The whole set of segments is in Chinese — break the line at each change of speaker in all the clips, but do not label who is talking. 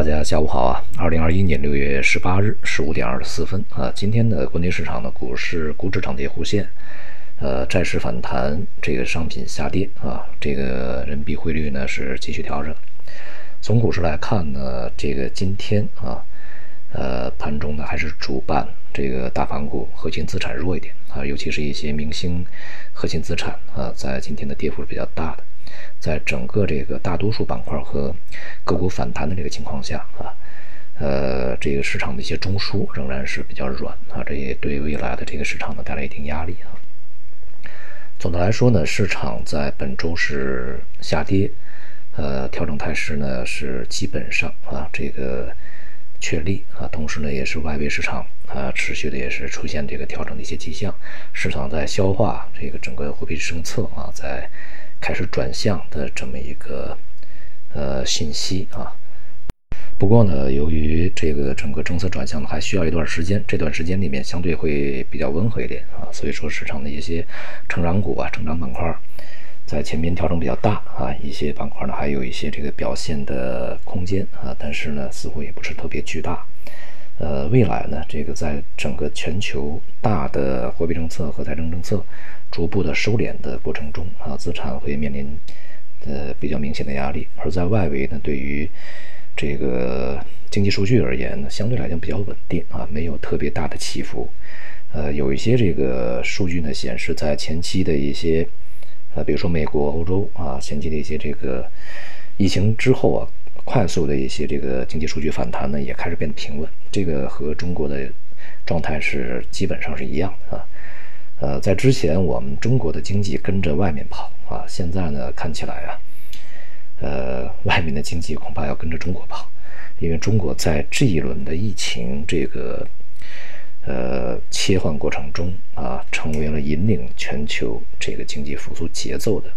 大家下午好啊！二零二一年六月十八日十五点二十四分啊，今天的国内市场的股市股指涨跌互现，呃，债市反弹，这个商品下跌啊，这个人民币汇率呢是继续调整。从股市来看呢，这个今天啊，呃，盘中呢还是主板这个大盘股核心资产弱一点啊，尤其是一些明星核心资产啊，在今天的跌幅是比较大的。在整个这个大多数板块和个股反弹的这个情况下啊，呃，这个市场的一些中枢仍然是比较软啊，这也对未来的这个市场呢带来一定压力啊。总的来说呢，市场在本周是下跌，呃，调整态势呢是基本上啊这个确立啊，同时呢也是外围市场啊持续的也是出现这个调整的一些迹象，市场在消化这个整个货币政策啊在。开始转向的这么一个呃信息啊，不过呢，由于这个整个政策转向呢还需要一段时间，这段时间里面相对会比较温和一点啊，所以说市场的一些成长股啊、成长板块在前面调整比较大啊，一些板块呢还有一些这个表现的空间啊，但是呢似乎也不是特别巨大。呃，未来呢，这个在整个全球大的货币政策和财政政策。逐步的收敛的过程中啊，资产会面临呃比较明显的压力，而在外围呢，对于这个经济数据而言呢，相对来讲比较稳定啊，没有特别大的起伏。呃，有一些这个数据呢显示，在前期的一些呃，比如说美国、欧洲啊，前期的一些这个疫情之后啊，快速的一些这个经济数据反弹呢，也开始变得平稳。这个和中国的状态是基本上是一样的啊。呃，在之前我们中国的经济跟着外面跑啊，现在呢看起来啊，呃，外面的经济恐怕要跟着中国跑，因为中国在这一轮的疫情这个呃切换过程中啊，成为了引领全球这个经济复苏节奏的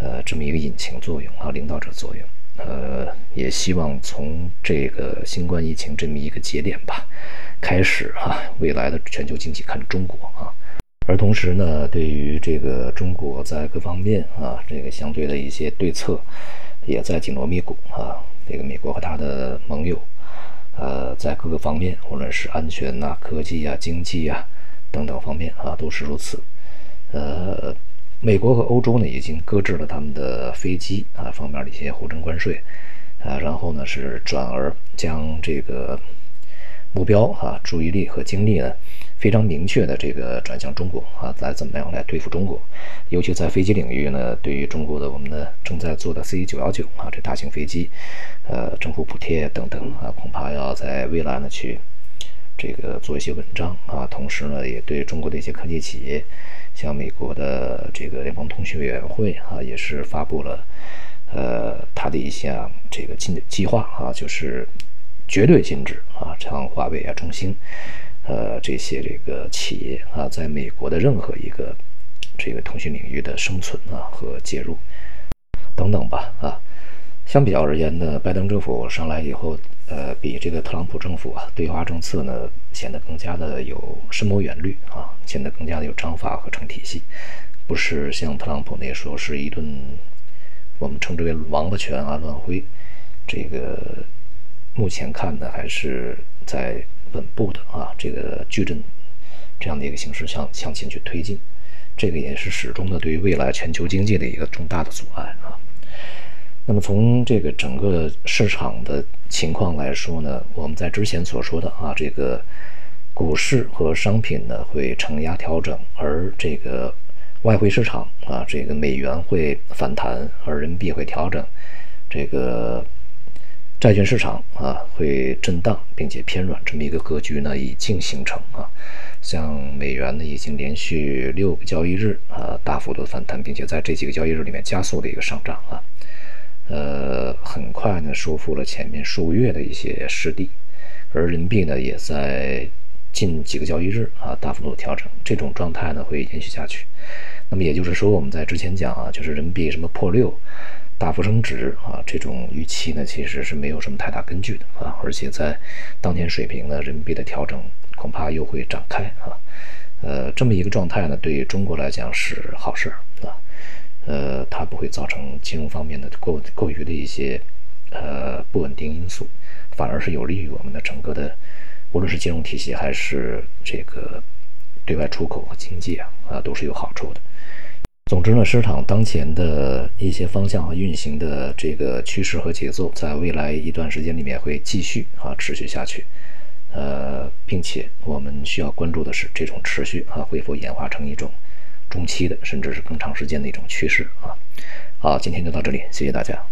呃这么一个引擎作用啊，领导者作用。呃，也希望从这个新冠疫情这么一个节点吧开始啊，未来的全球经济看中国啊。而同时呢，对于这个中国在各方面啊，这个相对的一些对策，也在紧锣密鼓啊。这个美国和他的盟友，呃，在各个方面，无论是安全呐、科技啊、经济啊等等方面啊，都是如此。呃，美国和欧洲呢，已经搁置了他们的飞机啊方面的一些互征关税啊，然后呢，是转而将这个目标啊、注意力和精力呢。非常明确的这个转向中国啊，来怎么样来对付中国？尤其在飞机领域呢，对于中国的我们的正在做的 C 九幺九啊，这大型飞机，呃，政府补贴等等啊，恐怕要在未来呢去这个做一些文章啊。同时呢，也对中国的一些科技企业，像美国的这个联邦通讯委员会啊，也是发布了呃他的一项这个禁计划啊，就是绝对禁止啊，像华为啊、中兴。呃，这些这个企业啊，在美国的任何一个这个通讯领域的生存啊和介入等等吧啊，相比较而言呢，拜登政府上来以后，呃，比这个特朗普政府啊，对华政策呢显得更加的有深谋远虑啊，显得更加的有章法和成体系，不是像特朗普那时候是一顿我们称之为王八拳啊乱挥，这个目前看呢还是在。稳步的啊，这个矩阵这样的一个形式向向前去推进，这个也是始终的对于未来全球经济的一个重大的阻碍。那么从这个整个市场的情况来说呢，我们在之前所说的啊，这个股市和商品呢会承压调整，而这个外汇市场啊，这个美元会反弹，而人民币会调整，这个。债券市场啊会震荡并且偏软，这么一个格局呢已经形成啊。像美元呢已经连续六个交易日啊大幅度反弹，并且在这几个交易日里面加速的一个上涨啊。呃，很快呢收复了前面数月的一些失地，而人民币呢也在近几个交易日啊大幅度调整，这种状态呢会延续下去。那么也就是说，我们在之前讲啊，就是人民币什么破六。大幅升值啊，这种预期呢，其实是没有什么太大根据的啊，而且在当前水平呢，人民币的调整恐怕又会展开啊，呃，这么一个状态呢，对于中国来讲是好事啊，呃，它不会造成金融方面的过过于的一些呃不稳定因素，反而是有利于我们的整个的，无论是金融体系还是这个对外出口和经济啊啊都是有好处的。总之呢，市场当前的一些方向和运行的这个趋势和节奏，在未来一段时间里面会继续啊持续下去，呃，并且我们需要关注的是这种持续啊会否演化成一种中期的甚至是更长时间的一种趋势啊。好，今天就到这里，谢谢大家。